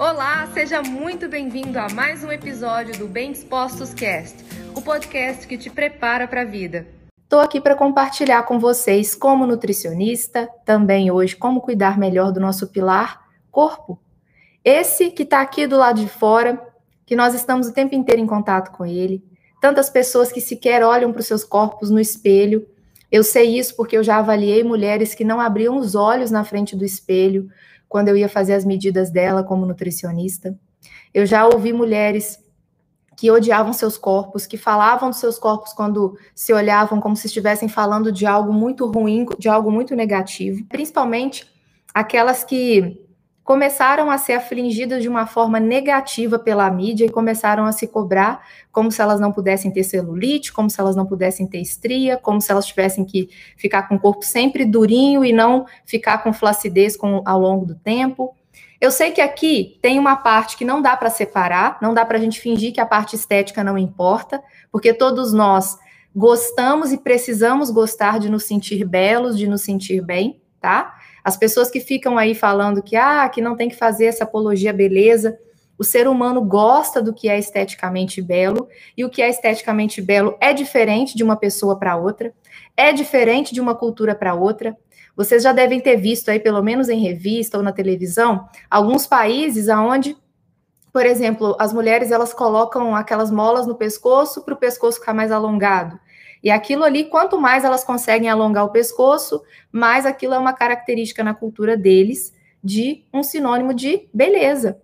Olá, seja muito bem-vindo a mais um episódio do Bem Dispostos Cast, o podcast que te prepara para a vida. Estou aqui para compartilhar com vocês, como nutricionista, também hoje como cuidar melhor do nosso pilar corpo. Esse que está aqui do lado de fora, que nós estamos o tempo inteiro em contato com ele. Tantas pessoas que sequer olham para os seus corpos no espelho. Eu sei isso porque eu já avaliei mulheres que não abriam os olhos na frente do espelho, quando eu ia fazer as medidas dela como nutricionista. Eu já ouvi mulheres que odiavam seus corpos, que falavam dos seus corpos quando se olhavam como se estivessem falando de algo muito ruim, de algo muito negativo, principalmente aquelas que começaram a ser afligidas de uma forma negativa pela mídia e começaram a se cobrar como se elas não pudessem ter celulite, como se elas não pudessem ter estria, como se elas tivessem que ficar com o corpo sempre durinho e não ficar com flacidez com, ao longo do tempo. Eu sei que aqui tem uma parte que não dá para separar, não dá para a gente fingir que a parte estética não importa, porque todos nós gostamos e precisamos gostar de nos sentir belos, de nos sentir bem, tá? As pessoas que ficam aí falando que ah, que não tem que fazer essa apologia beleza, o ser humano gosta do que é esteticamente belo e o que é esteticamente belo é diferente de uma pessoa para outra, é diferente de uma cultura para outra. Vocês já devem ter visto aí, pelo menos em revista ou na televisão, alguns países aonde, por exemplo, as mulheres elas colocam aquelas molas no pescoço para o pescoço ficar mais alongado. E aquilo ali, quanto mais elas conseguem alongar o pescoço, mais aquilo é uma característica na cultura deles de um sinônimo de beleza.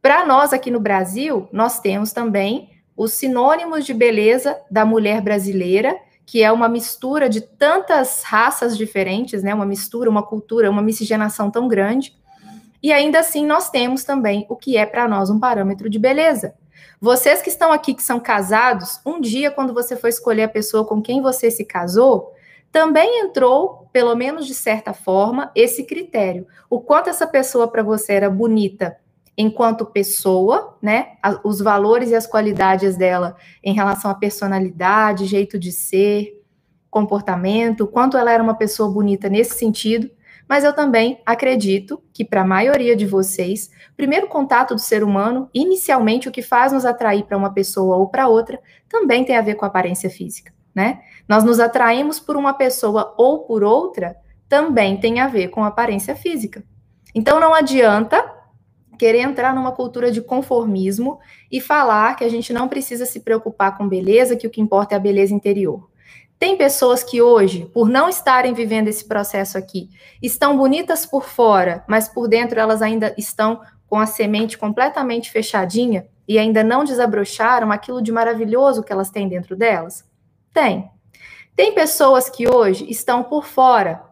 Para nós aqui no Brasil, nós temos também os sinônimos de beleza da mulher brasileira, que é uma mistura de tantas raças diferentes, né? Uma mistura, uma cultura, uma miscigenação tão grande. E ainda assim nós temos também o que é para nós um parâmetro de beleza, vocês que estão aqui, que são casados, um dia, quando você for escolher a pessoa com quem você se casou, também entrou, pelo menos de certa forma, esse critério. O quanto essa pessoa para você era bonita enquanto pessoa, né? Os valores e as qualidades dela em relação à personalidade, jeito de ser, comportamento, quanto ela era uma pessoa bonita nesse sentido mas eu também acredito que, para a maioria de vocês, o primeiro contato do ser humano, inicialmente, o que faz nos atrair para uma pessoa ou para outra, também tem a ver com a aparência física, né? Nós nos atraímos por uma pessoa ou por outra, também tem a ver com a aparência física. Então, não adianta querer entrar numa cultura de conformismo e falar que a gente não precisa se preocupar com beleza, que o que importa é a beleza interior. Tem pessoas que hoje, por não estarem vivendo esse processo aqui, estão bonitas por fora, mas por dentro elas ainda estão com a semente completamente fechadinha e ainda não desabrocharam aquilo de maravilhoso que elas têm dentro delas? Tem. Tem pessoas que hoje estão por fora,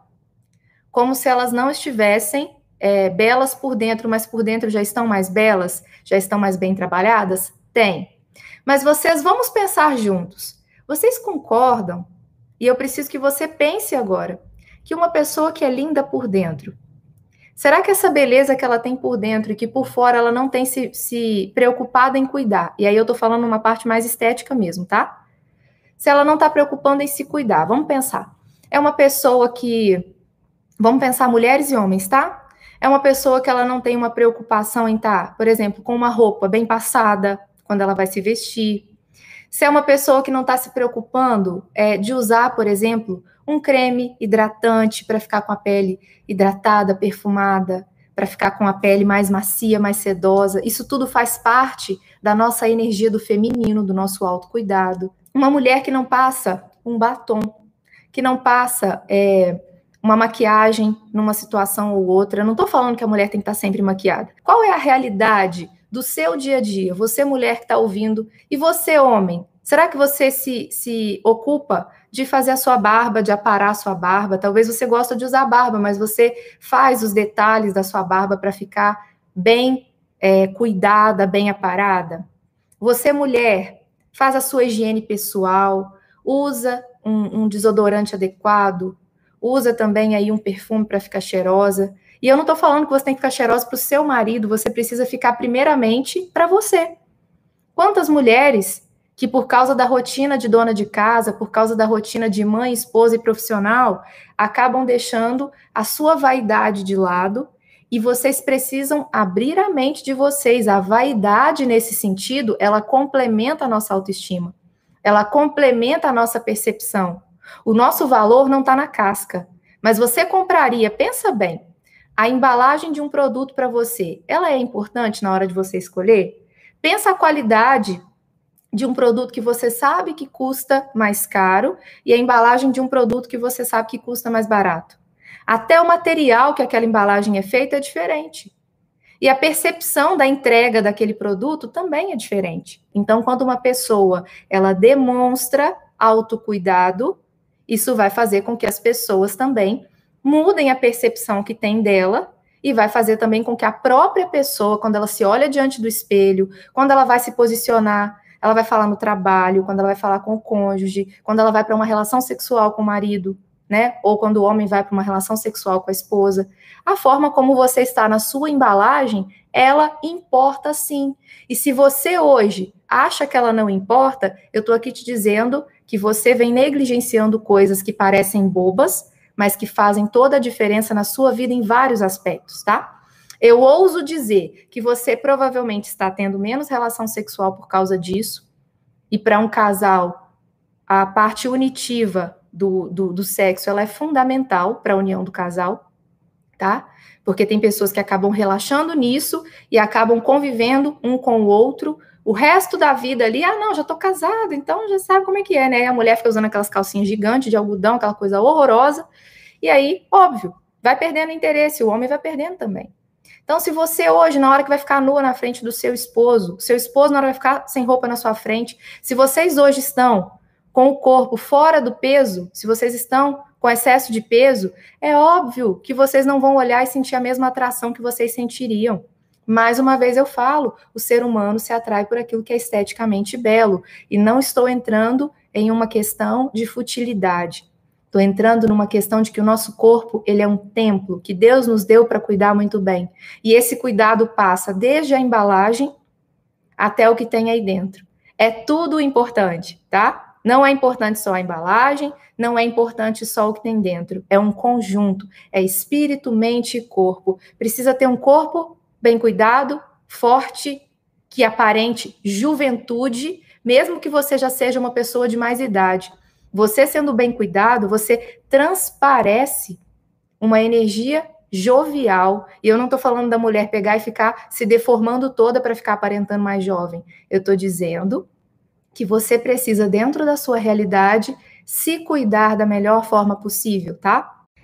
como se elas não estivessem é, belas por dentro, mas por dentro já estão mais belas, já estão mais bem trabalhadas? Tem. Mas vocês, vamos pensar juntos. Vocês concordam e eu preciso que você pense agora que uma pessoa que é linda por dentro, será que essa beleza que ela tem por dentro e que por fora ela não tem se, se preocupado em cuidar? E aí eu tô falando uma parte mais estética mesmo, tá? Se ela não está preocupando em se cuidar, vamos pensar. É uma pessoa que. Vamos pensar mulheres e homens, tá? É uma pessoa que ela não tem uma preocupação em estar, tá, por exemplo, com uma roupa bem passada, quando ela vai se vestir, se é uma pessoa que não está se preocupando é, de usar, por exemplo, um creme hidratante para ficar com a pele hidratada, perfumada, para ficar com a pele mais macia, mais sedosa, isso tudo faz parte da nossa energia do feminino, do nosso autocuidado. Uma mulher que não passa um batom, que não passa é, uma maquiagem numa situação ou outra. Eu não estou falando que a mulher tem que estar tá sempre maquiada. Qual é a realidade do seu dia a dia, você mulher que está ouvindo, e você homem, será que você se, se ocupa de fazer a sua barba, de aparar a sua barba? Talvez você gosta de usar barba, mas você faz os detalhes da sua barba para ficar bem é, cuidada, bem aparada? Você mulher, faz a sua higiene pessoal, usa um, um desodorante adequado, usa também aí um perfume para ficar cheirosa. E eu não estou falando que você tem que ficar cheirosa para o seu marido, você precisa ficar primeiramente para você. Quantas mulheres que, por causa da rotina de dona de casa, por causa da rotina de mãe, esposa e profissional, acabam deixando a sua vaidade de lado e vocês precisam abrir a mente de vocês. A vaidade, nesse sentido, ela complementa a nossa autoestima, ela complementa a nossa percepção. O nosso valor não está na casca, mas você compraria, pensa bem, a embalagem de um produto para você, ela é importante na hora de você escolher? Pensa a qualidade de um produto que você sabe que custa mais caro e a embalagem de um produto que você sabe que custa mais barato. Até o material que aquela embalagem é feita é diferente. E a percepção da entrega daquele produto também é diferente. Então, quando uma pessoa ela demonstra autocuidado, isso vai fazer com que as pessoas também mudem a percepção que tem dela e vai fazer também com que a própria pessoa, quando ela se olha diante do espelho, quando ela vai se posicionar, ela vai falar no trabalho, quando ela vai falar com o cônjuge, quando ela vai para uma relação sexual com o marido, né? Ou quando o homem vai para uma relação sexual com a esposa. A forma como você está na sua embalagem, ela importa sim. E se você hoje acha que ela não importa, eu estou aqui te dizendo que você vem negligenciando coisas que parecem bobas, mas que fazem toda a diferença na sua vida em vários aspectos, tá? Eu ouso dizer que você provavelmente está tendo menos relação sexual por causa disso, e para um casal, a parte unitiva do, do, do sexo ela é fundamental para a união do casal, tá? Porque tem pessoas que acabam relaxando nisso e acabam convivendo um com o outro o resto da vida ali, ah, não, já tô casado, então já sabe como é que é, né? A mulher fica usando aquelas calcinhas gigantes de algodão, aquela coisa horrorosa, e aí, óbvio, vai perdendo interesse, o homem vai perdendo também. Então, se você hoje, na hora que vai ficar nua na frente do seu esposo, seu esposo na hora vai ficar sem roupa na sua frente, se vocês hoje estão com o corpo fora do peso, se vocês estão com excesso de peso, é óbvio que vocês não vão olhar e sentir a mesma atração que vocês sentiriam. Mais uma vez eu falo, o ser humano se atrai por aquilo que é esteticamente belo. E não estou entrando em uma questão de futilidade. Estou entrando numa questão de que o nosso corpo ele é um templo que Deus nos deu para cuidar muito bem. E esse cuidado passa desde a embalagem até o que tem aí dentro. É tudo importante, tá? Não é importante só a embalagem, não é importante só o que tem dentro. É um conjunto, é espírito, mente e corpo. Precisa ter um corpo bem cuidado, forte, que aparente juventude, mesmo que você já seja uma pessoa de mais idade. Você sendo bem cuidado, você transparece uma energia jovial. E eu não estou falando da mulher pegar e ficar se deformando toda para ficar aparentando mais jovem. Eu estou dizendo que você precisa, dentro da sua realidade, se cuidar da melhor forma possível, tá?